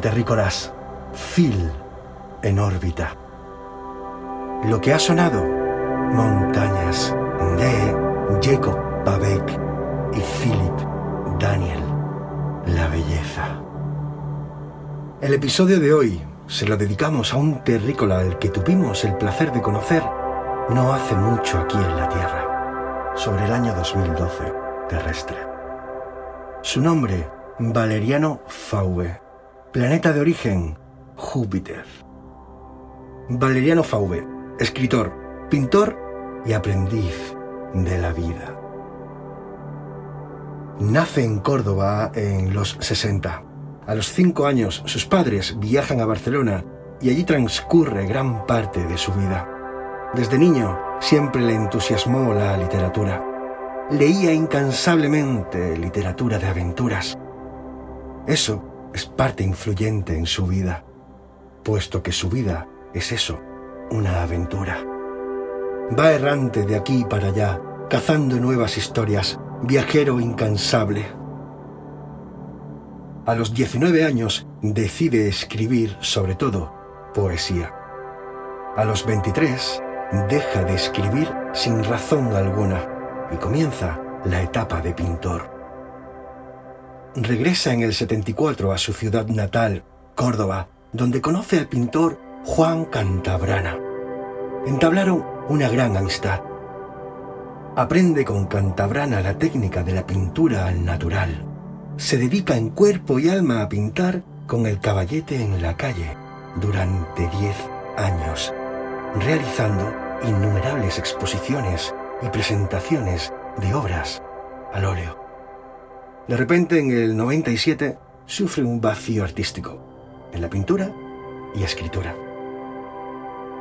Terrícolas, Phil en órbita. Lo que ha sonado, montañas de Jacob Pavek y Philip Daniel, la belleza. El episodio de hoy se lo dedicamos a un terrícola al que tuvimos el placer de conocer no hace mucho aquí en la Tierra, sobre el año 2012 terrestre. Su nombre, Valeriano Fauve, planeta de origen, Júpiter. Valeriano Fauve, escritor, pintor y aprendiz de la vida. Nace en Córdoba en los 60. A los cinco años sus padres viajan a Barcelona y allí transcurre gran parte de su vida. Desde niño siempre le entusiasmó la literatura. Leía incansablemente literatura de aventuras. Eso es parte influyente en su vida, puesto que su vida es eso, una aventura. Va errante de aquí para allá, cazando nuevas historias, viajero incansable. A los 19 años decide escribir, sobre todo, poesía. A los 23 deja de escribir sin razón alguna y comienza la etapa de pintor. Regresa en el 74 a su ciudad natal, Córdoba, donde conoce al pintor Juan Cantabrana. Entablaron una gran amistad. Aprende con Cantabrana la técnica de la pintura al natural. Se dedica en cuerpo y alma a pintar con el caballete en la calle durante 10 años, realizando innumerables exposiciones y presentaciones de obras al óleo. De repente, en el 97, sufre un vacío artístico en la pintura y escritura.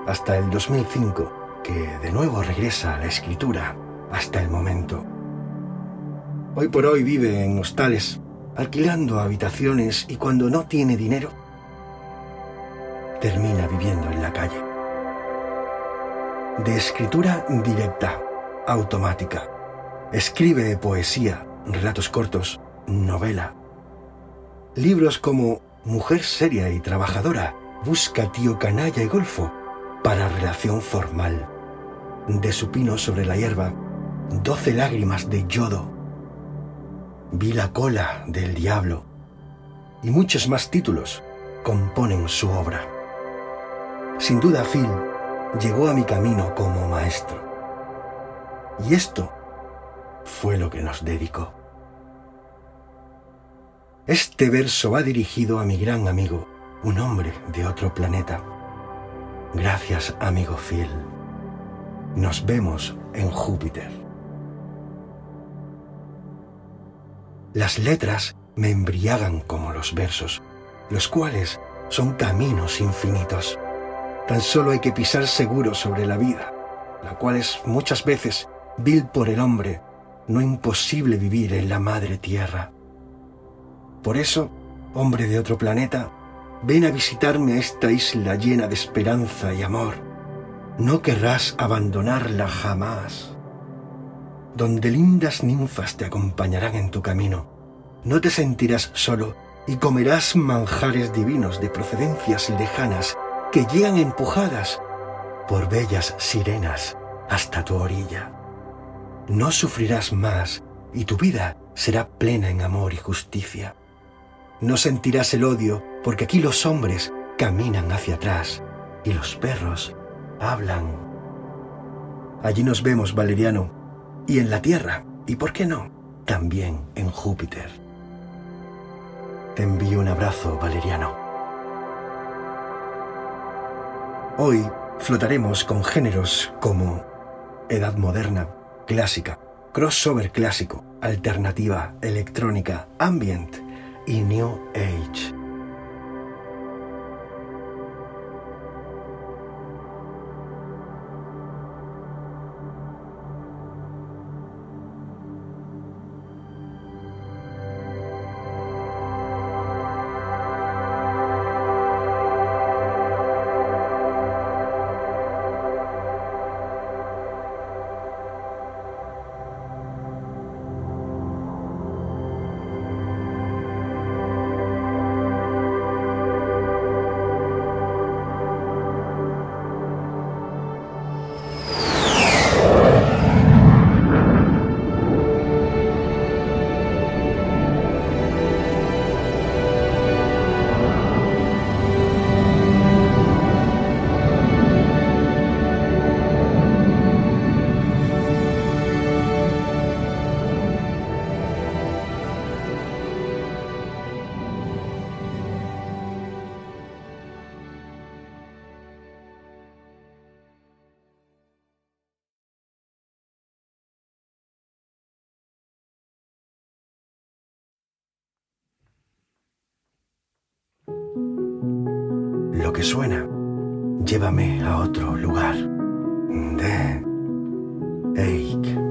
Hasta el 2005, que de nuevo regresa a la escritura hasta el momento. Hoy por hoy vive en hostales, alquilando habitaciones y cuando no tiene dinero, termina viviendo en la calle. De escritura directa, automática. Escribe poesía, relatos cortos, novela. Libros como Mujer seria y trabajadora, busca tío canalla y golfo para relación formal. De supino sobre la hierba, doce lágrimas de yodo. Vi la cola del diablo y muchos más títulos componen su obra. Sin duda Phil llegó a mi camino como maestro. Y esto fue lo que nos dedicó. Este verso va dirigido a mi gran amigo, un hombre de otro planeta. Gracias, amigo Phil. Nos vemos en Júpiter. Las letras me embriagan como los versos, los cuales son caminos infinitos. Tan solo hay que pisar seguro sobre la vida, la cual es muchas veces vil por el hombre, no imposible vivir en la madre tierra. Por eso, hombre de otro planeta, ven a visitarme a esta isla llena de esperanza y amor. No querrás abandonarla jamás. Donde lindas ninfas te acompañarán en tu camino. No te sentirás solo y comerás manjares divinos de procedencias lejanas que llegan empujadas por bellas sirenas hasta tu orilla. No sufrirás más y tu vida será plena en amor y justicia. No sentirás el odio porque aquí los hombres caminan hacia atrás y los perros hablan. Allí nos vemos, Valeriano, y en la Tierra, y por qué no, también en Júpiter. Te envío un abrazo, Valeriano. Hoy flotaremos con géneros como edad moderna, clásica, crossover clásico, alternativa, electrónica, ambient, y New Age. Lo que suena, llévame a otro lugar. De Eik,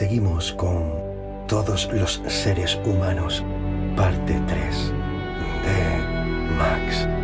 seguimos con Todos los seres humanos, parte 3 de Max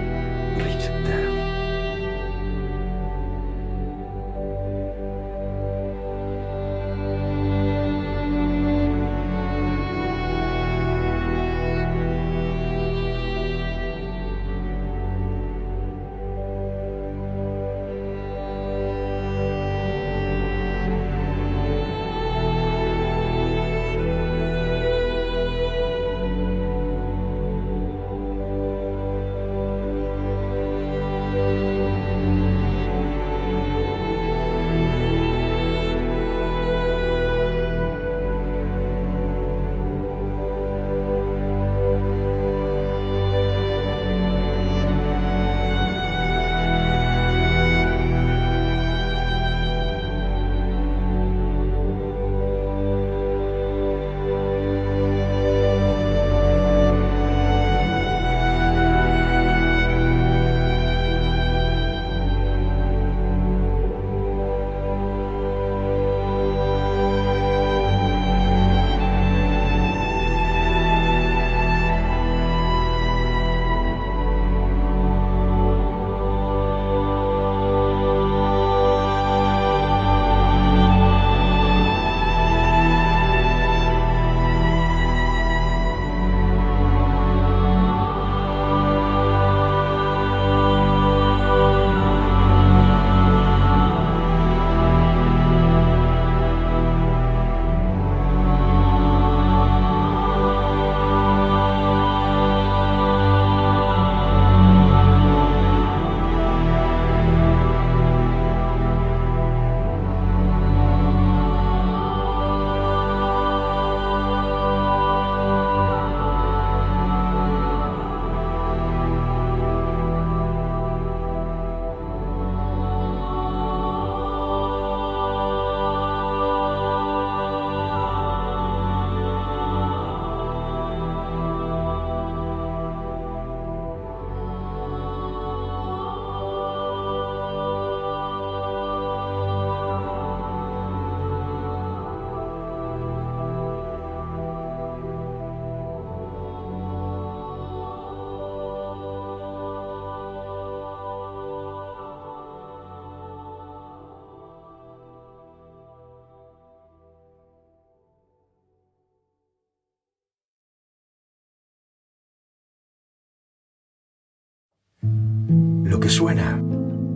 suena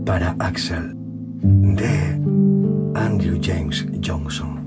para Axel de Andrew James Johnson.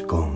Con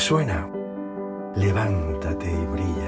que suena, levántate y brilla,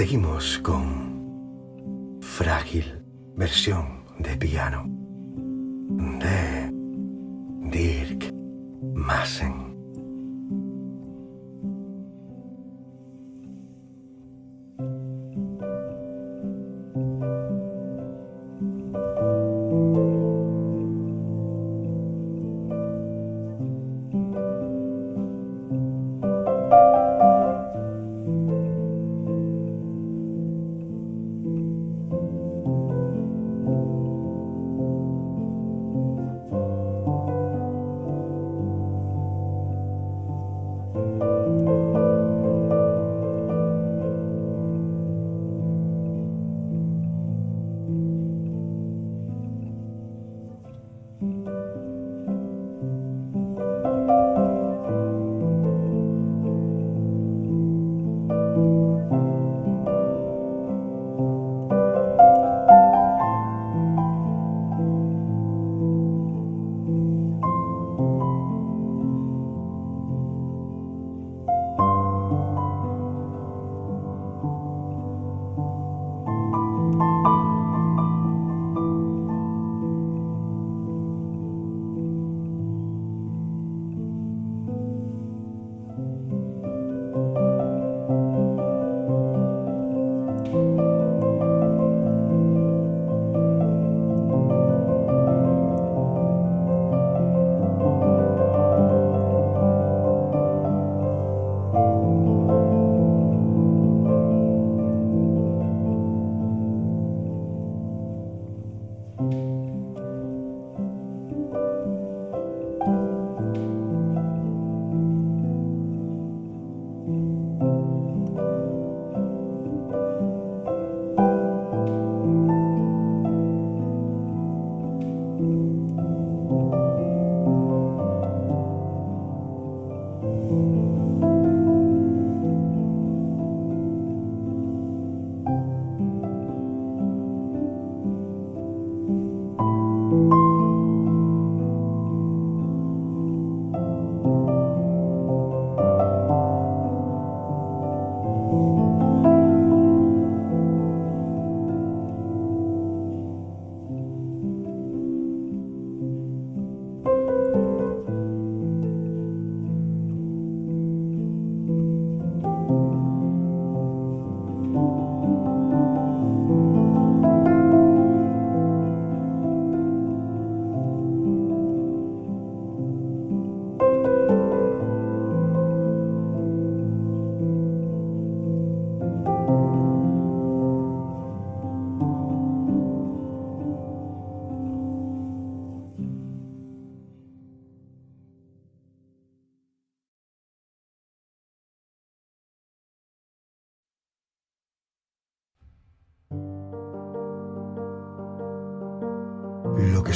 Seguimos con Frágil, versión de piano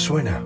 suena,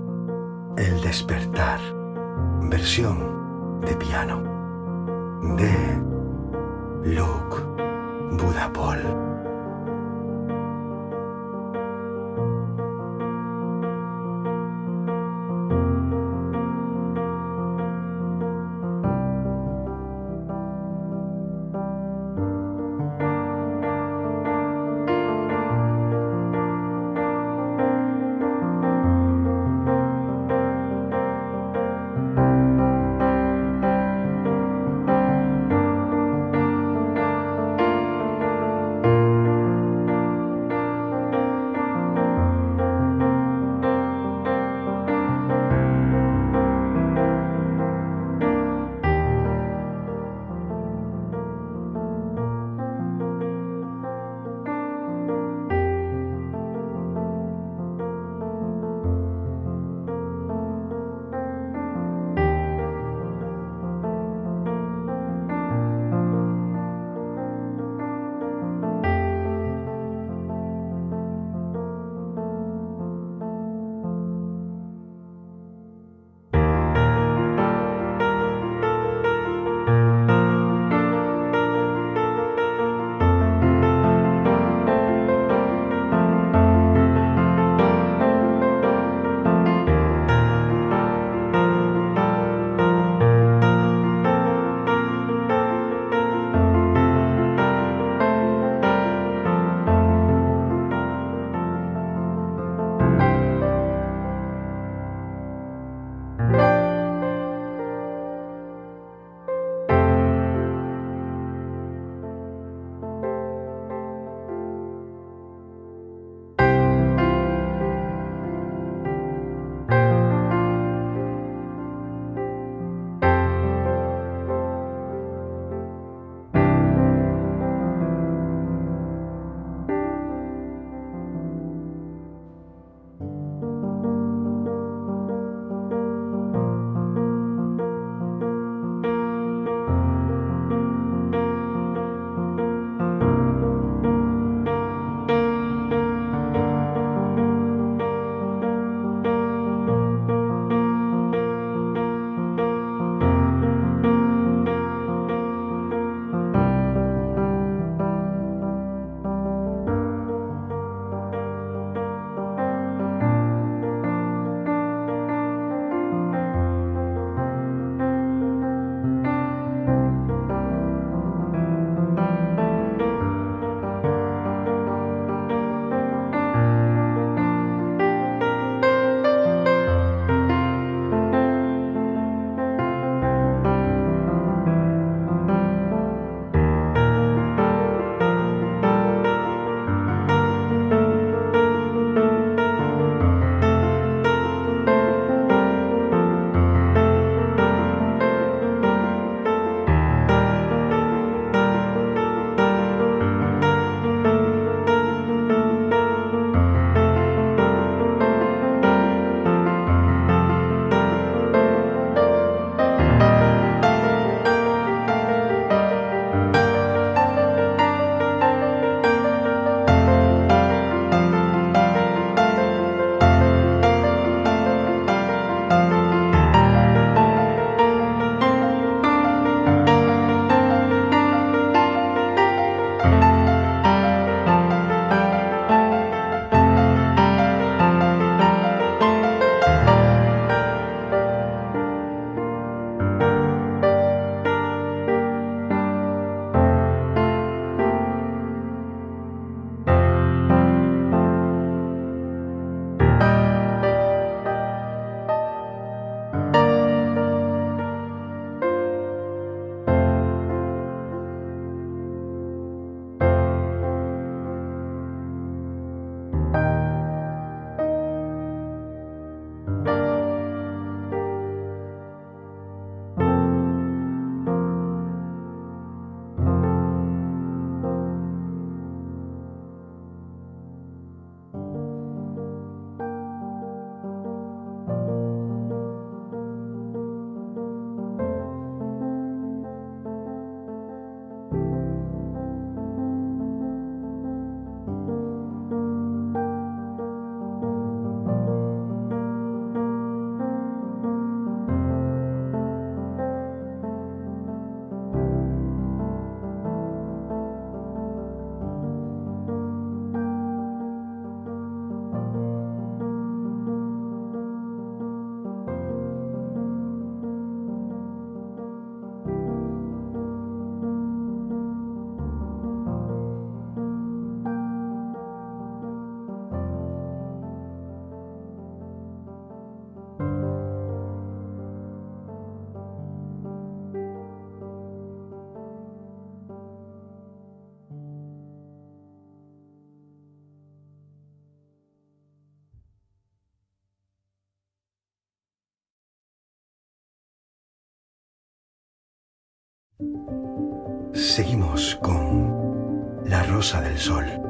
Seguimos con La Rosa del Sol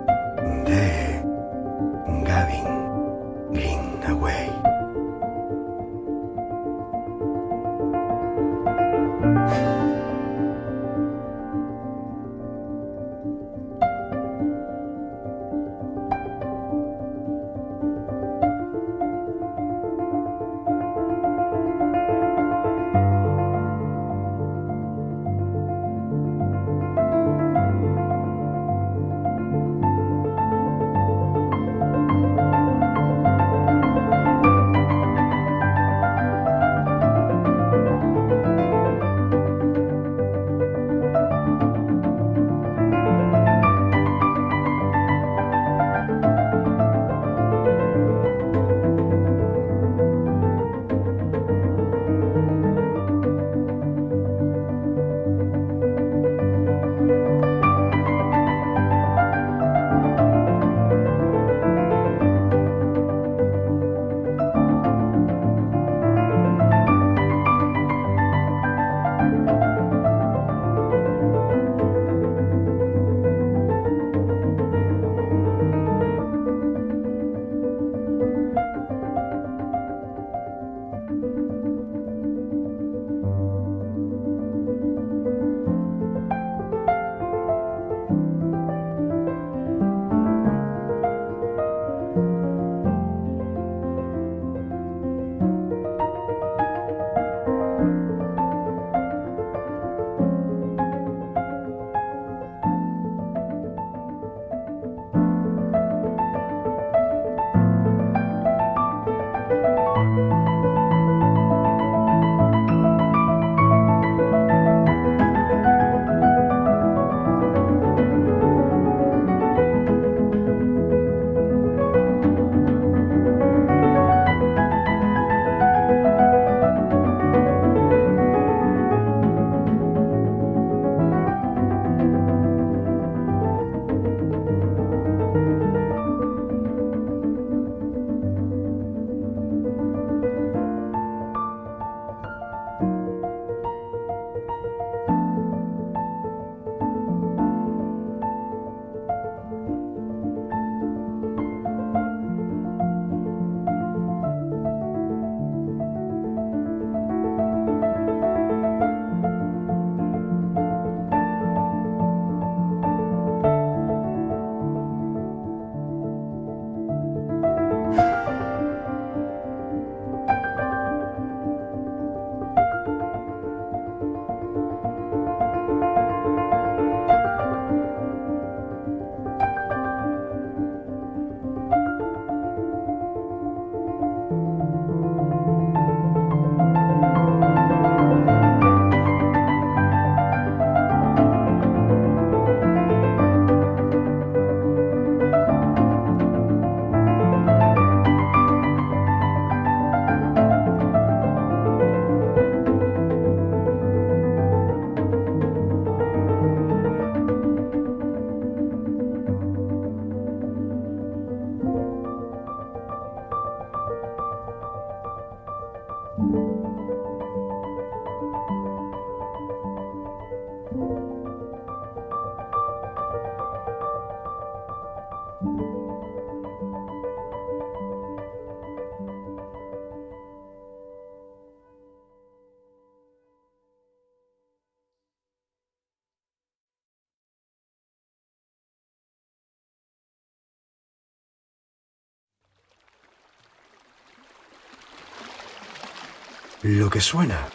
Lo que suena,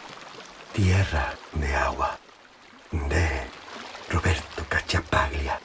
tierra de agua, de Roberto Cachapaglia.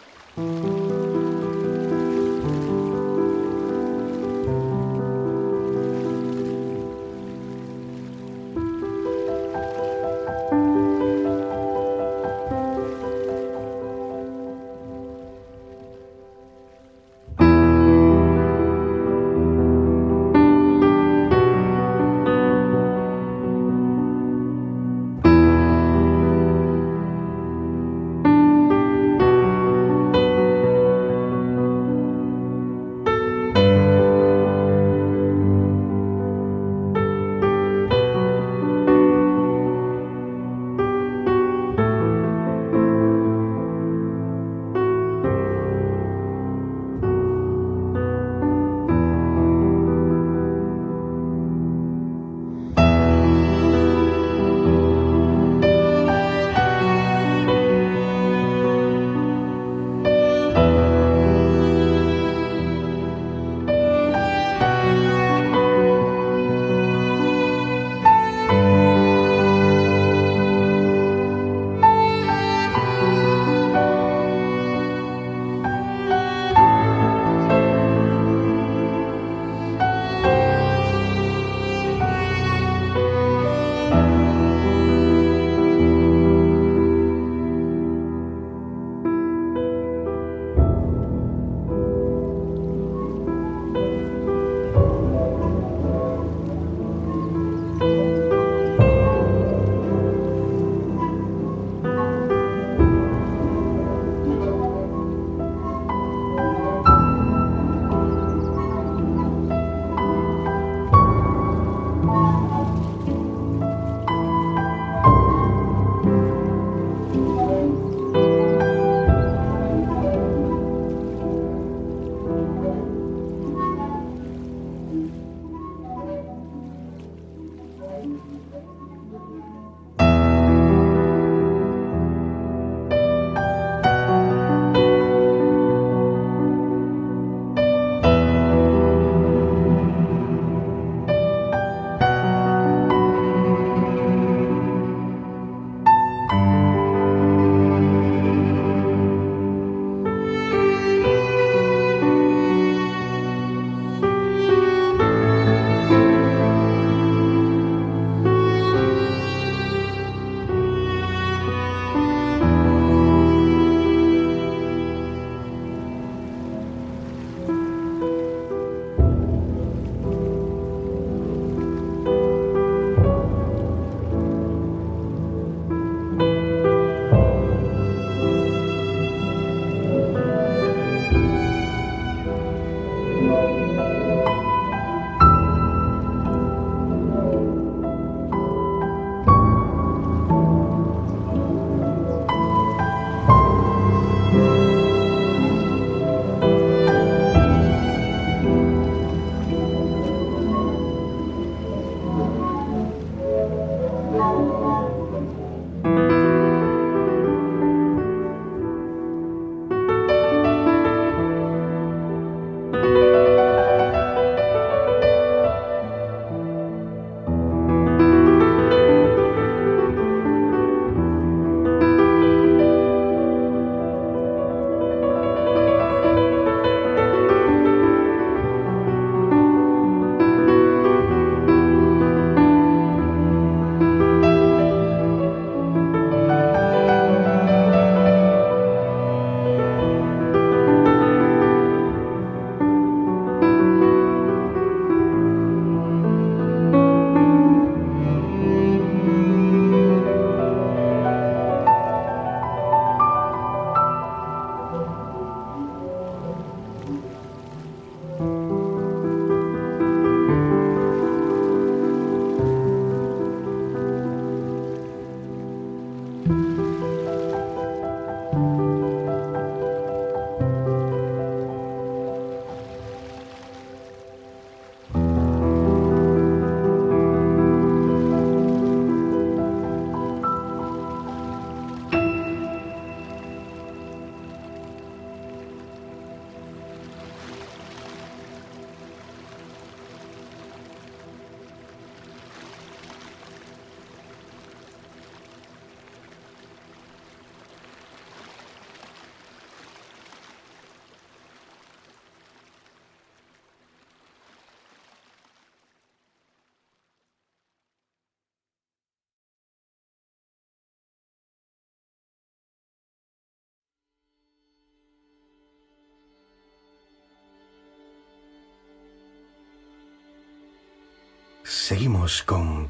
Seguimos con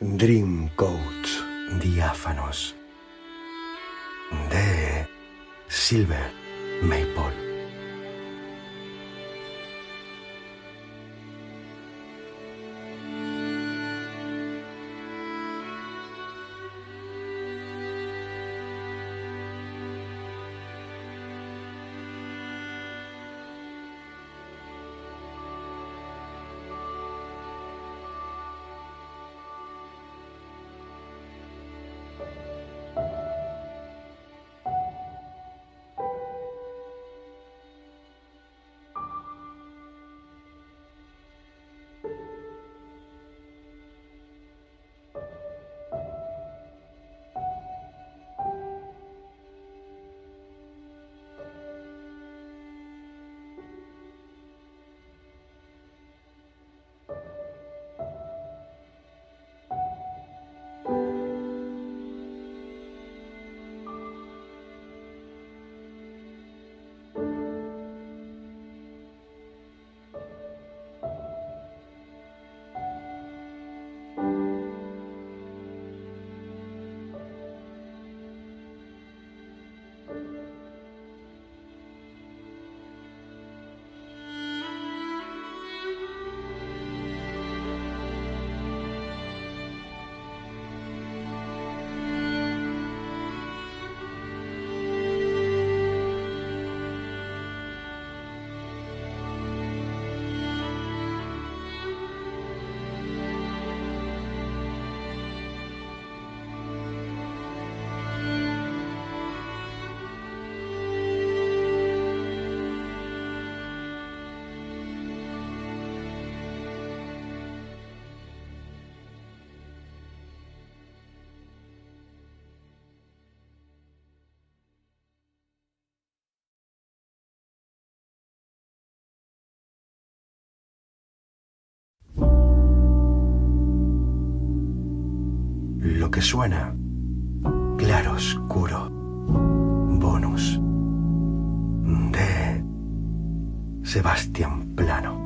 Dream Coats diáfanos de Silver Maple. Que suena. Claro oscuro. Bonus. De Sebastián Plano.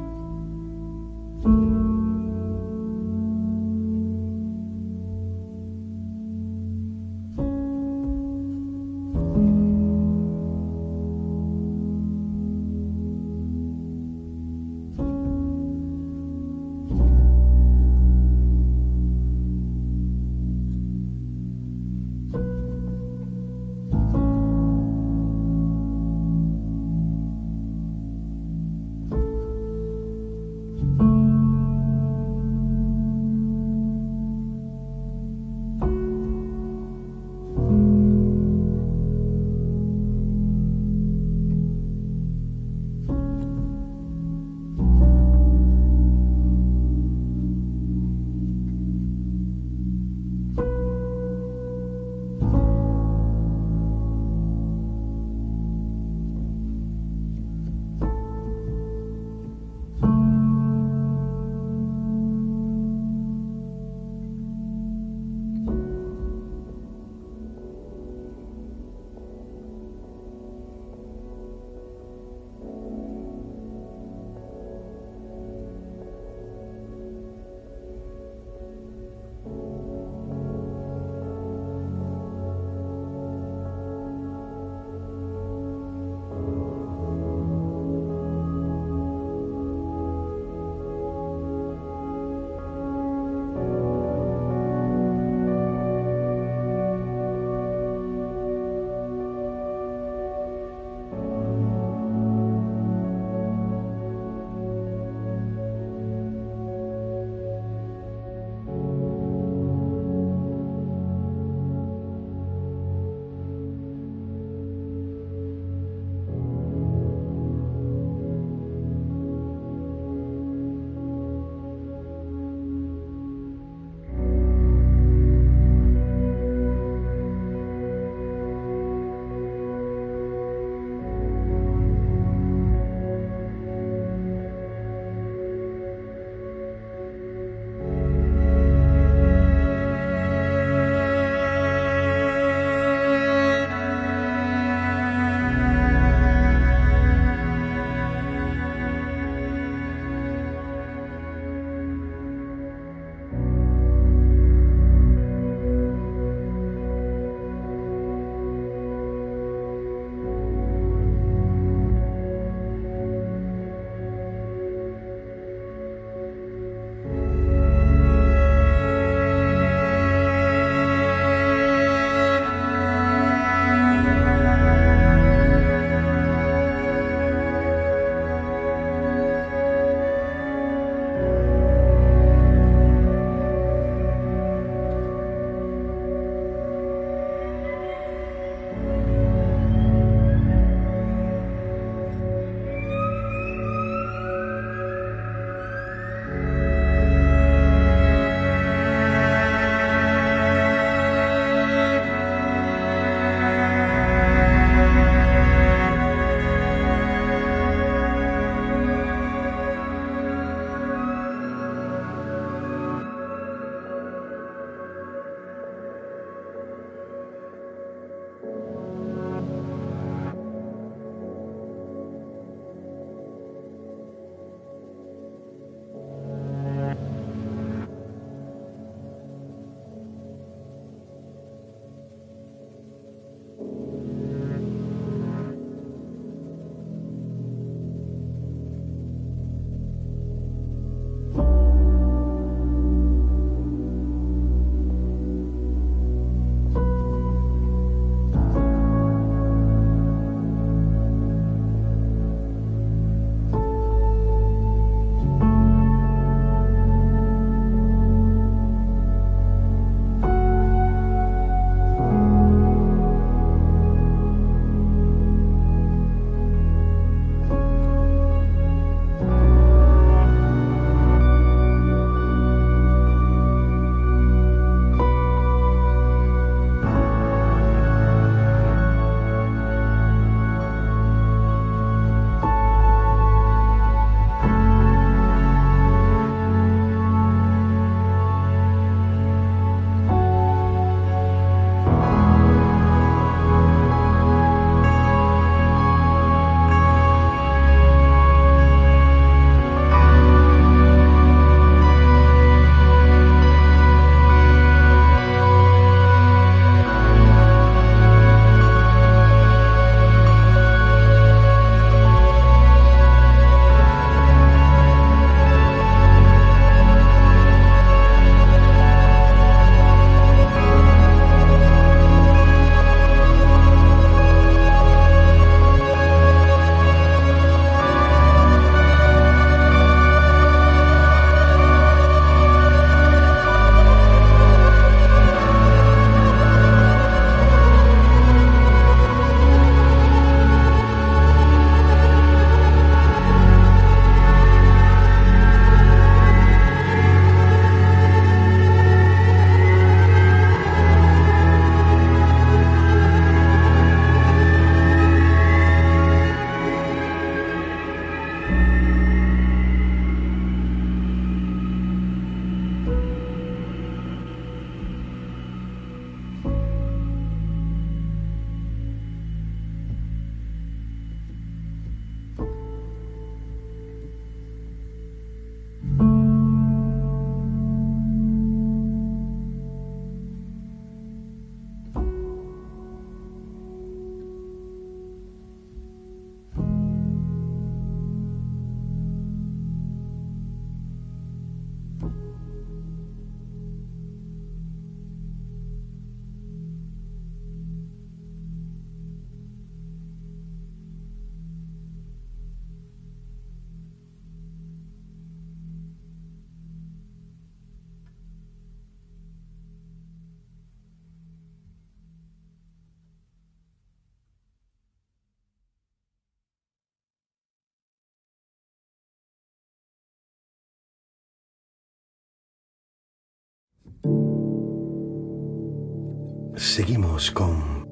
Seguimos con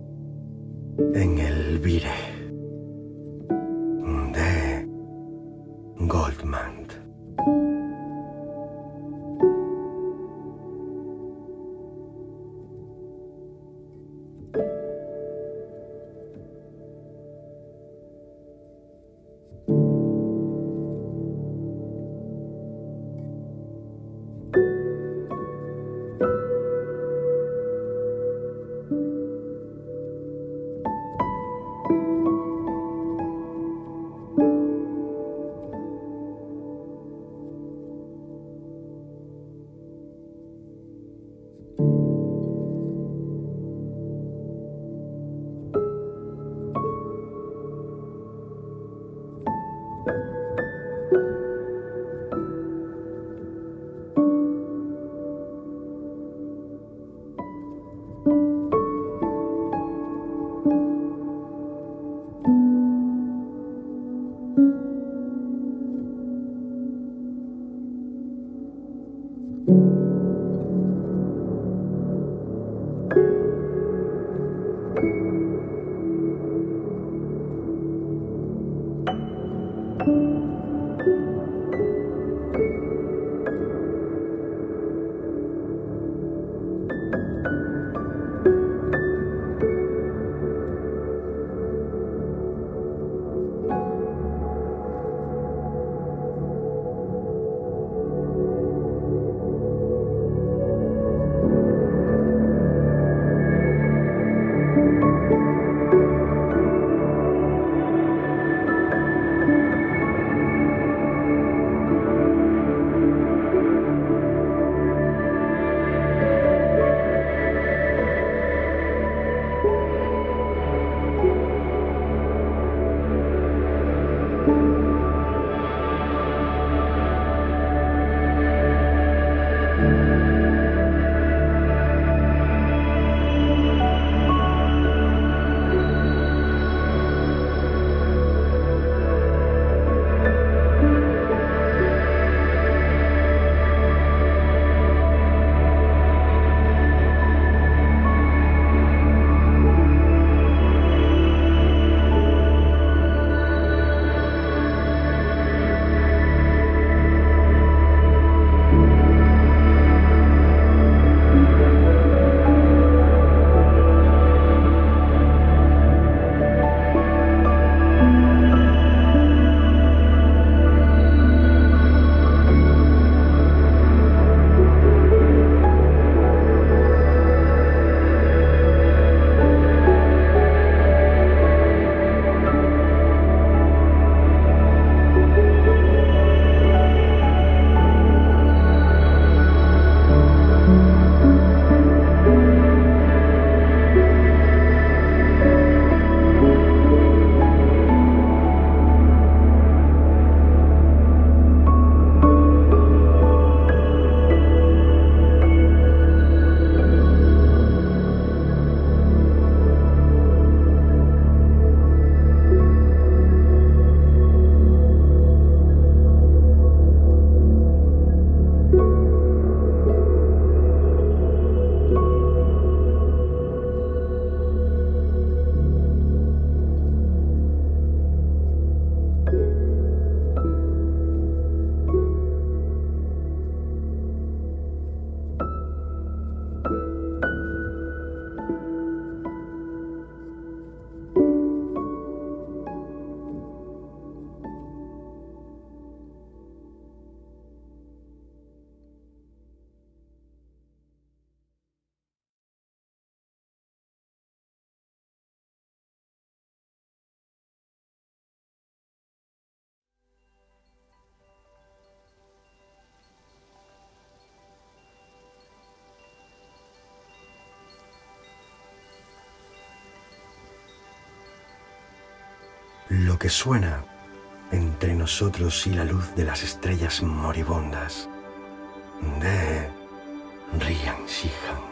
En el Vire lo que suena entre nosotros y la luz de las estrellas moribundas de Rian Shihan.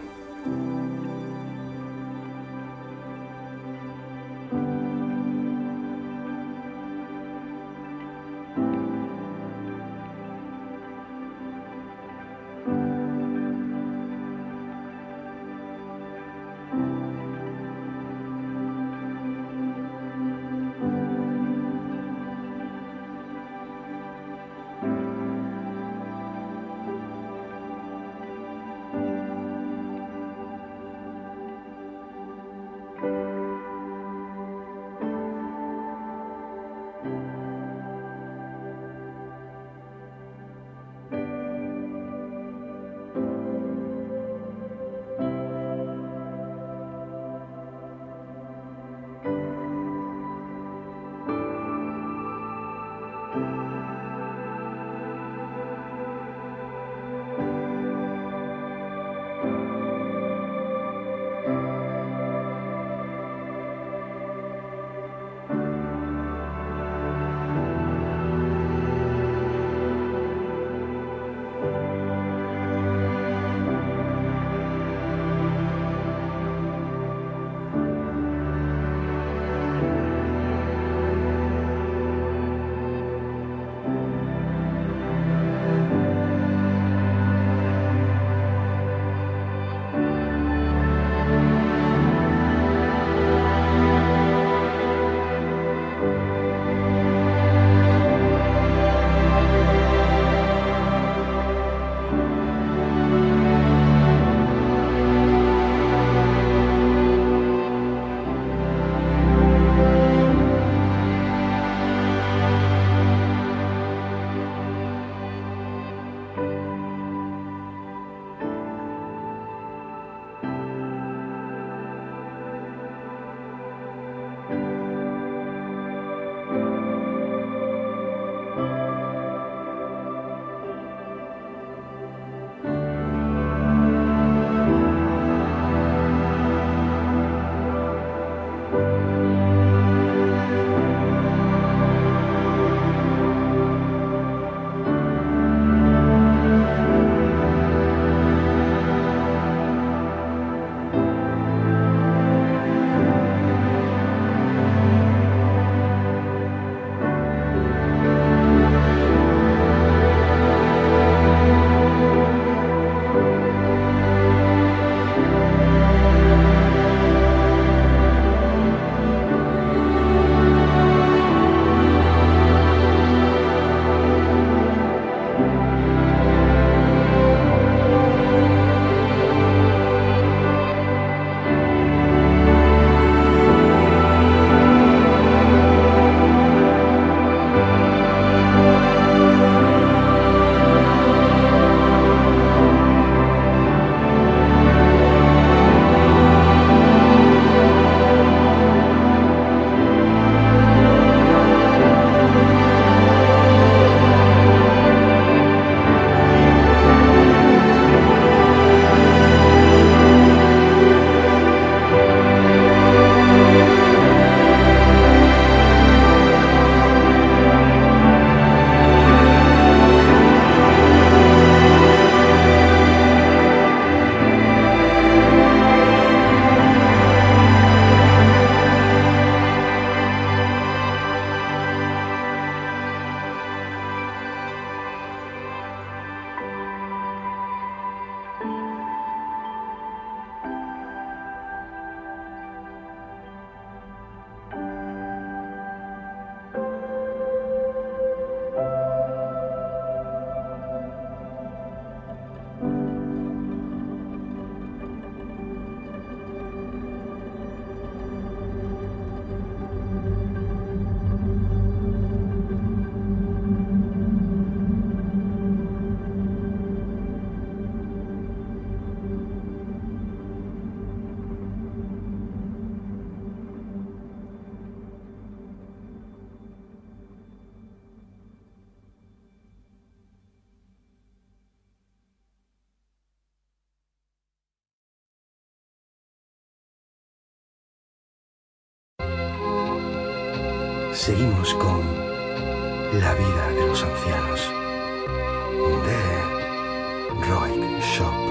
Seguimos con La vida de los ancianos de Roy Shop.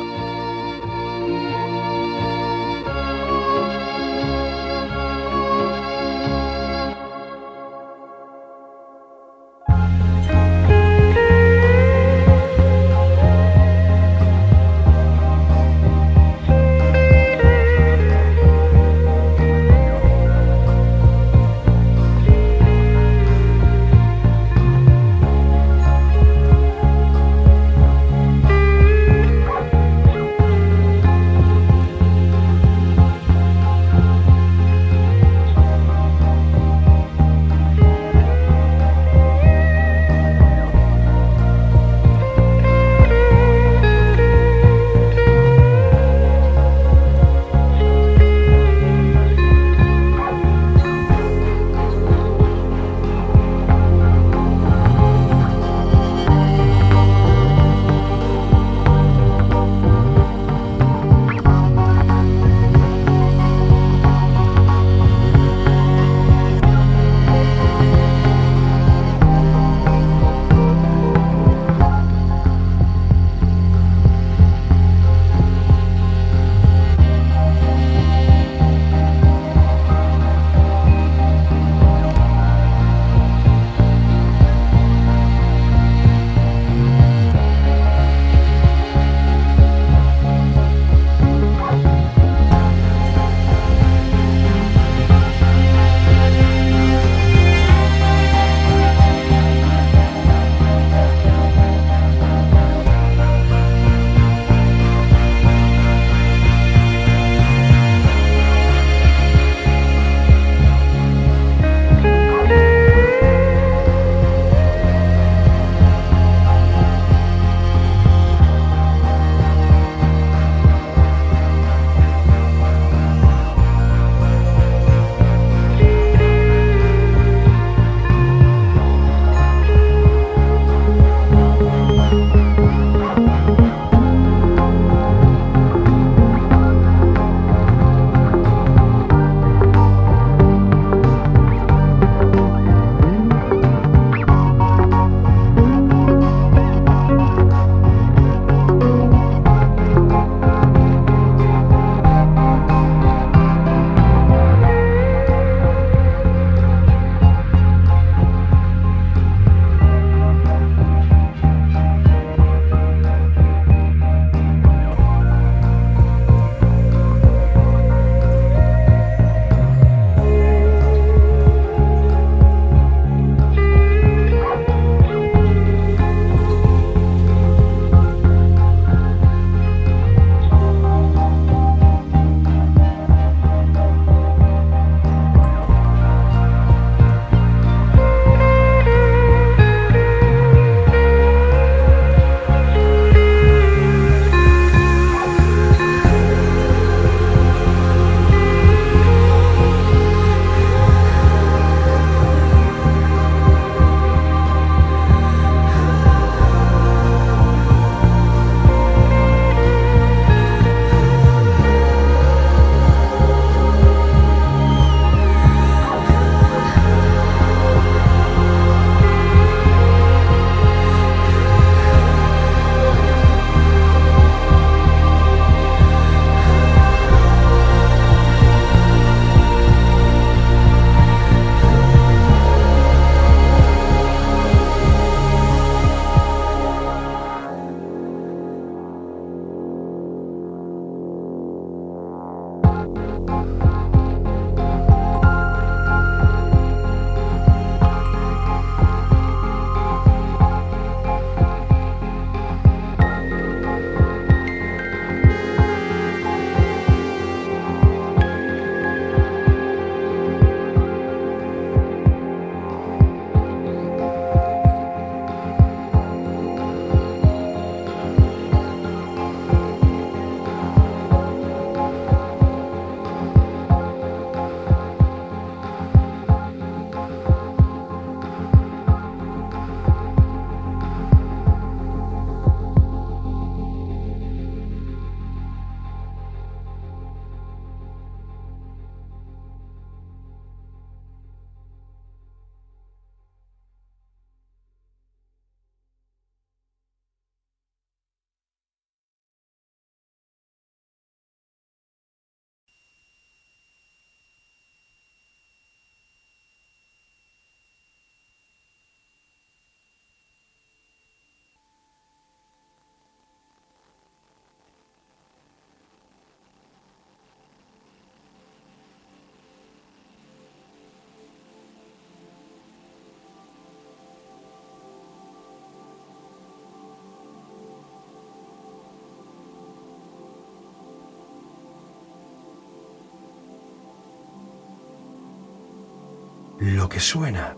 Lo que suena.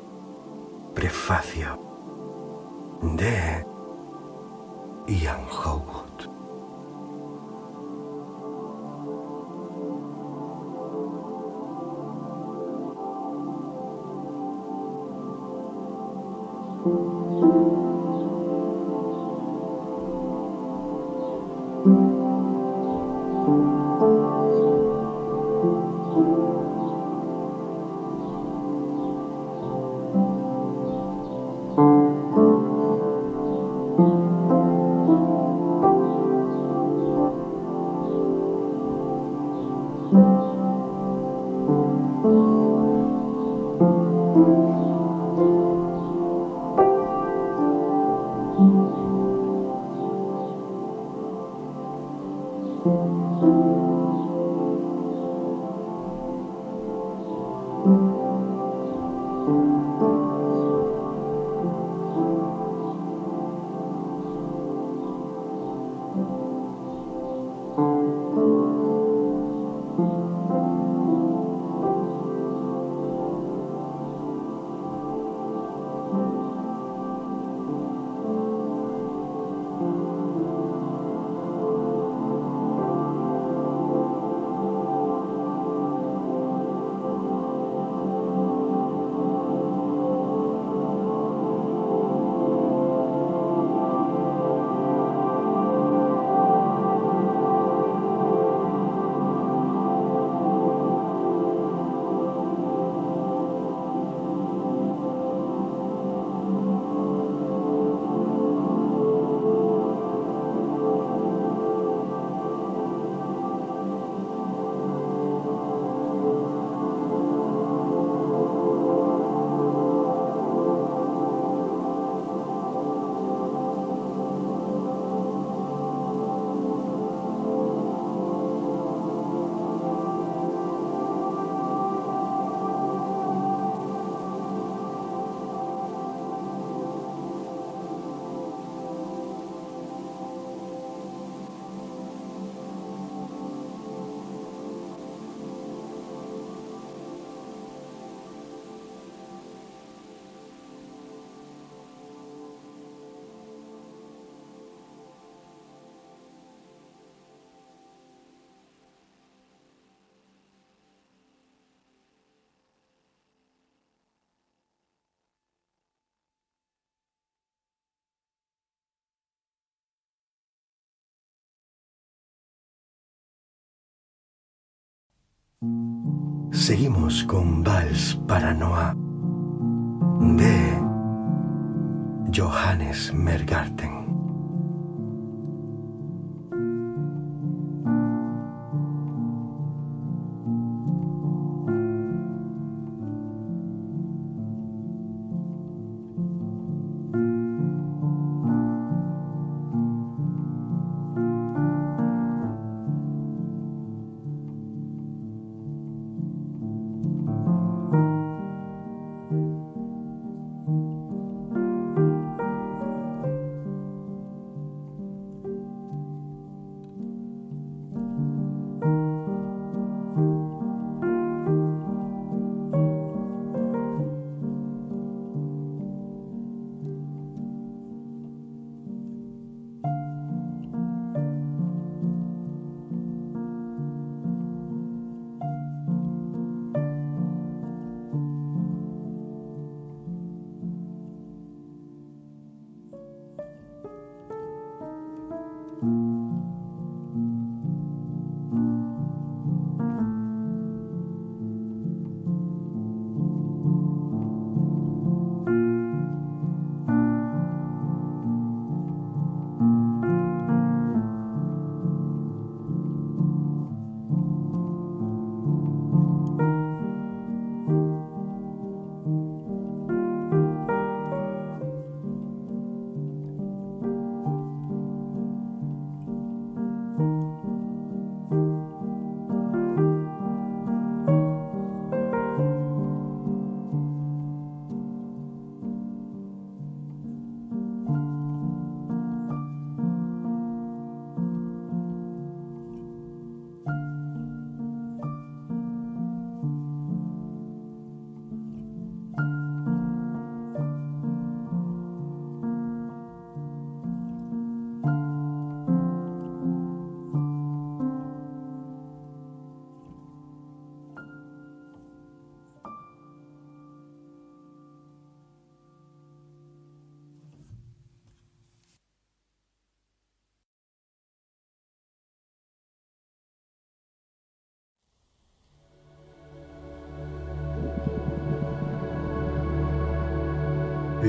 Prefacio de Ian Howard. Seguimos con Vals para Noah de Johannes Mergarten.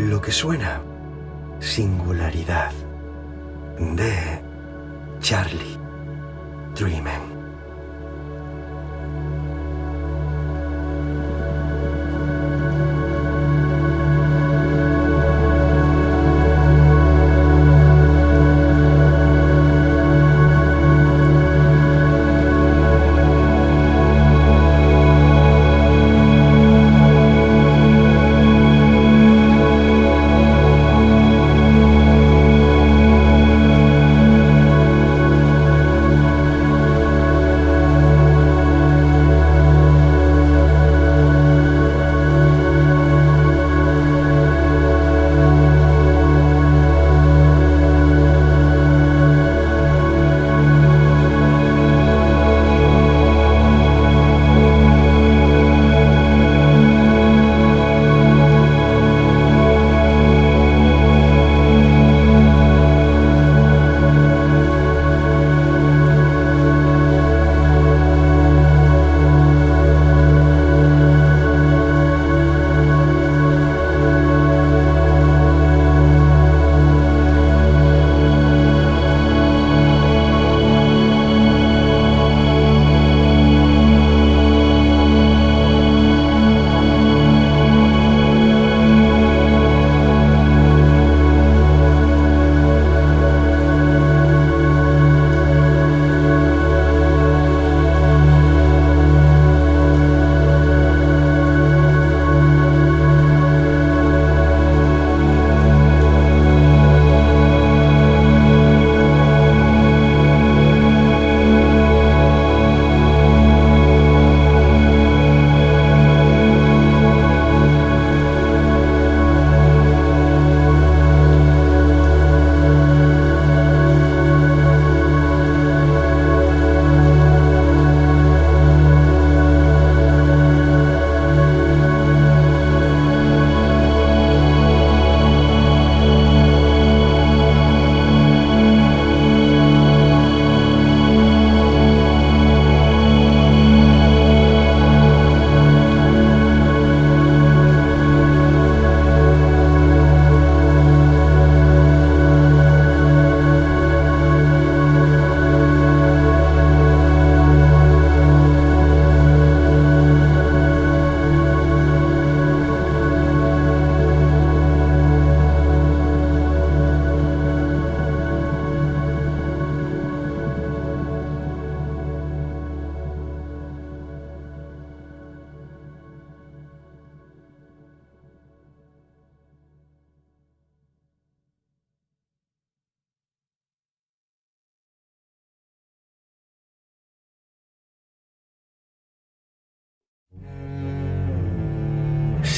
Lo que suena singularidad de Charlie Dreamen.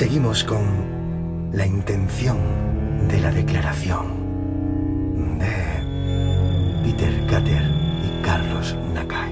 Seguimos con la intención de la declaración de Peter Cater y Carlos Nakai.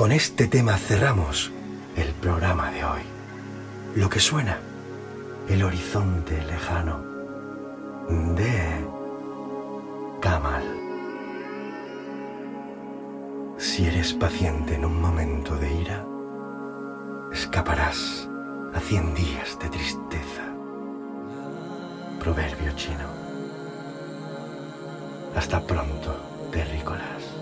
Con este tema cerramos el programa de hoy. Lo que suena, el horizonte lejano de Kamal. Si eres paciente en un momento de ira, escaparás a cien días de tristeza. Proverbio chino. Hasta pronto, terrícolas.